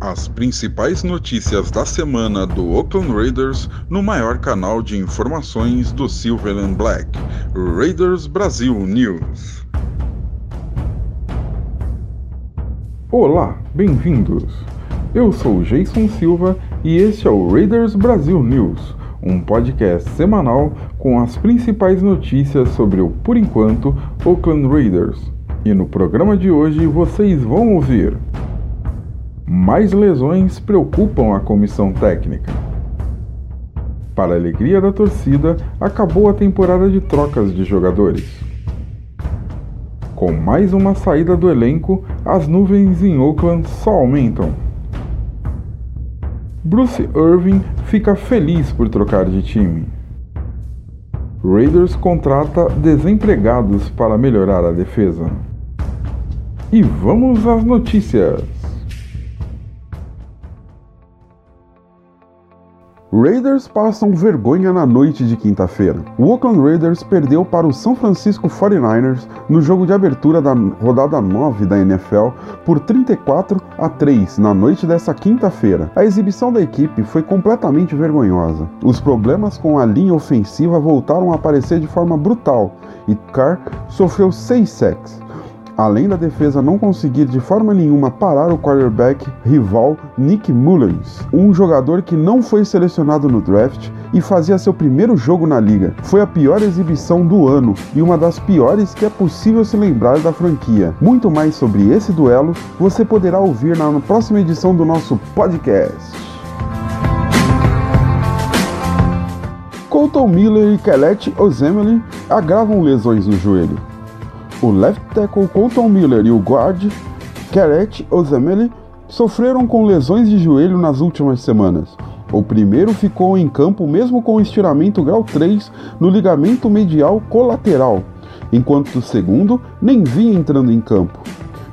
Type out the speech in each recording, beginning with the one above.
As principais notícias da semana do Oakland Raiders no maior canal de informações do Silver and Black, Raiders Brasil News. Olá, bem-vindos. Eu sou Jason Silva e este é o Raiders Brasil News, um podcast semanal com as principais notícias sobre o, por enquanto, Oakland Raiders. E no programa de hoje vocês vão ouvir mais lesões preocupam a comissão técnica. Para a alegria da torcida, acabou a temporada de trocas de jogadores. Com mais uma saída do elenco, as nuvens em Oakland só aumentam. Bruce Irving fica feliz por trocar de time. Raiders contrata desempregados para melhorar a defesa. E vamos às notícias! Raiders passam vergonha na noite de quinta-feira. O Oakland Raiders perdeu para o São Francisco 49ers no jogo de abertura da rodada 9 da NFL por 34 a 3 na noite dessa quinta-feira. A exibição da equipe foi completamente vergonhosa. Os problemas com a linha ofensiva voltaram a aparecer de forma brutal e Carr sofreu 6 sacks além da defesa não conseguir de forma nenhuma parar o quarterback rival Nick Mullins, um jogador que não foi selecionado no draft e fazia seu primeiro jogo na liga. Foi a pior exibição do ano e uma das piores que é possível se lembrar da franquia. Muito mais sobre esse duelo você poderá ouvir na próxima edição do nosso podcast. Colton Miller e Kellet Ozemeli agravam lesões no joelho. O left tackle Colton Miller e o guard Keret Ozemele sofreram com lesões de joelho nas últimas semanas. O primeiro ficou em campo mesmo com estiramento grau 3 no ligamento medial colateral, enquanto o segundo nem vinha entrando em campo.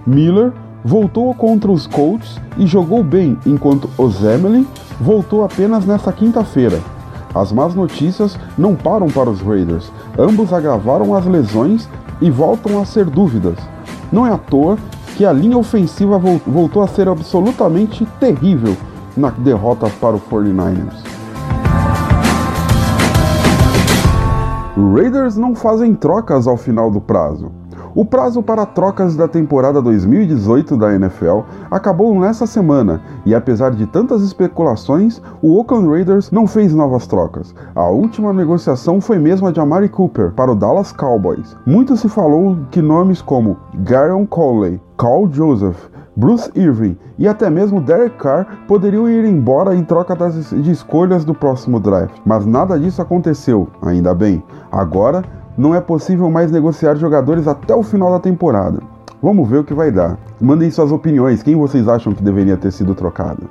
Miller voltou contra os Colts e jogou bem, enquanto Ozemele voltou apenas nesta quinta-feira. As más notícias não param para os Raiders. Ambos agravaram as lesões e voltam a ser dúvidas. Não é à toa que a linha ofensiva voltou a ser absolutamente terrível na derrota para o 49ers. Raiders não fazem trocas ao final do prazo. O prazo para trocas da temporada 2018 da NFL acabou nessa semana e, apesar de tantas especulações, o Oakland Raiders não fez novas trocas. A última negociação foi mesmo a de Amari Cooper para o Dallas Cowboys. Muito se falou que nomes como Garon Coley, Carl Joseph, Bruce Irving e até mesmo Derek Carr poderiam ir embora em troca das, de escolhas do próximo draft, mas nada disso aconteceu, ainda bem. Agora não é possível mais negociar jogadores até o final da temporada. Vamos ver o que vai dar. Mandem suas opiniões, quem vocês acham que deveria ter sido trocado.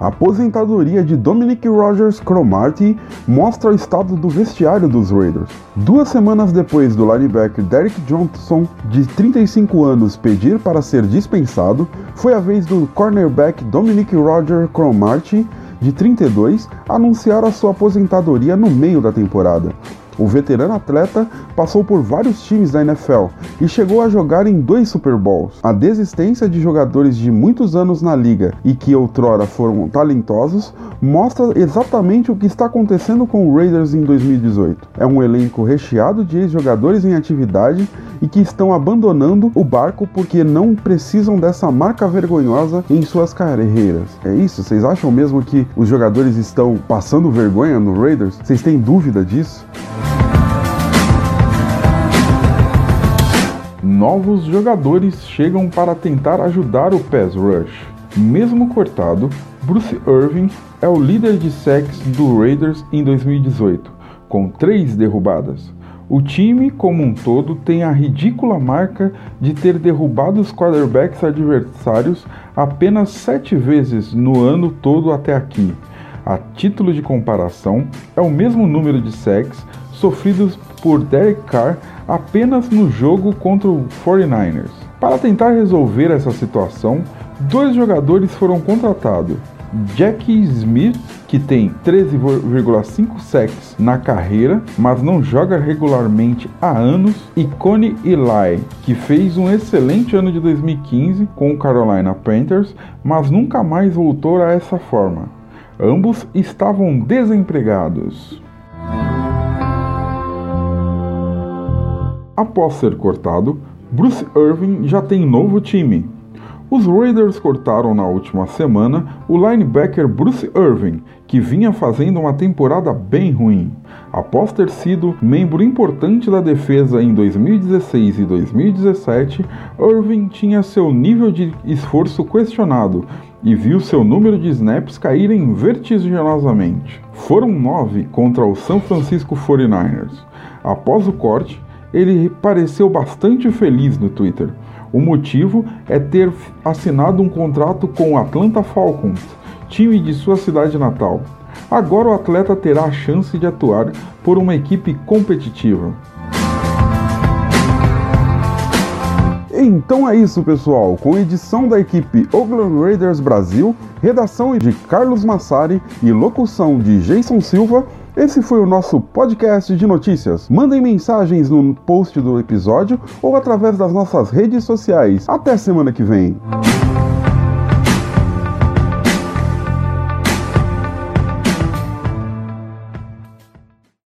A aposentadoria de Dominic Rogers Cromartie mostra o estado do vestiário dos Raiders. Duas semanas depois do linebacker Derek Johnson, de 35 anos, pedir para ser dispensado, foi a vez do cornerback Dominic Rogers Cromartie de 32, anunciar a sua aposentadoria no meio da temporada. O veterano atleta passou por vários times da NFL e chegou a jogar em dois Super Bowls. A desistência de jogadores de muitos anos na liga e que outrora foram talentosos mostra exatamente o que está acontecendo com o Raiders em 2018. É um elenco recheado de ex-jogadores em atividade e que estão abandonando o barco porque não precisam dessa marca vergonhosa em suas carreiras. É isso? Vocês acham mesmo que os jogadores estão passando vergonha no Raiders? Vocês têm dúvida disso? Novos jogadores chegam para tentar ajudar o pass rush. Mesmo cortado, Bruce Irving é o líder de sacks do Raiders em 2018, com três derrubadas. O time, como um todo, tem a ridícula marca de ter derrubado os quarterbacks adversários apenas sete vezes no ano todo até aqui. A título de comparação, é o mesmo número de sacks sofridos por Derek Carr apenas no jogo contra o 49ers. Para tentar resolver essa situação, dois jogadores foram contratados, Jackie Smith que tem 13,5 sacks na carreira, mas não joga regularmente há anos, e Connie Eli, que fez um excelente ano de 2015 com o Carolina Panthers, mas nunca mais voltou a essa forma. Ambos estavam desempregados. Após ser cortado, Bruce Irving já tem novo time. Os Raiders cortaram na última semana o linebacker Bruce Irving, que vinha fazendo uma temporada bem ruim. Após ter sido membro importante da defesa em 2016 e 2017, Irving tinha seu nível de esforço questionado e viu seu número de snaps caírem vertiginosamente. Foram nove contra o San Francisco 49ers. Após o corte, ele pareceu bastante feliz no Twitter. O motivo é ter assinado um contrato com o Atlanta Falcons, time de sua cidade natal. Agora o atleta terá a chance de atuar por uma equipe competitiva. Então é isso, pessoal. Com edição da equipe Oakland Raiders Brasil, redação de Carlos Massari e locução de Jason Silva, esse foi o nosso podcast de notícias. Mandem mensagens no post do episódio ou através das nossas redes sociais. Até semana que vem.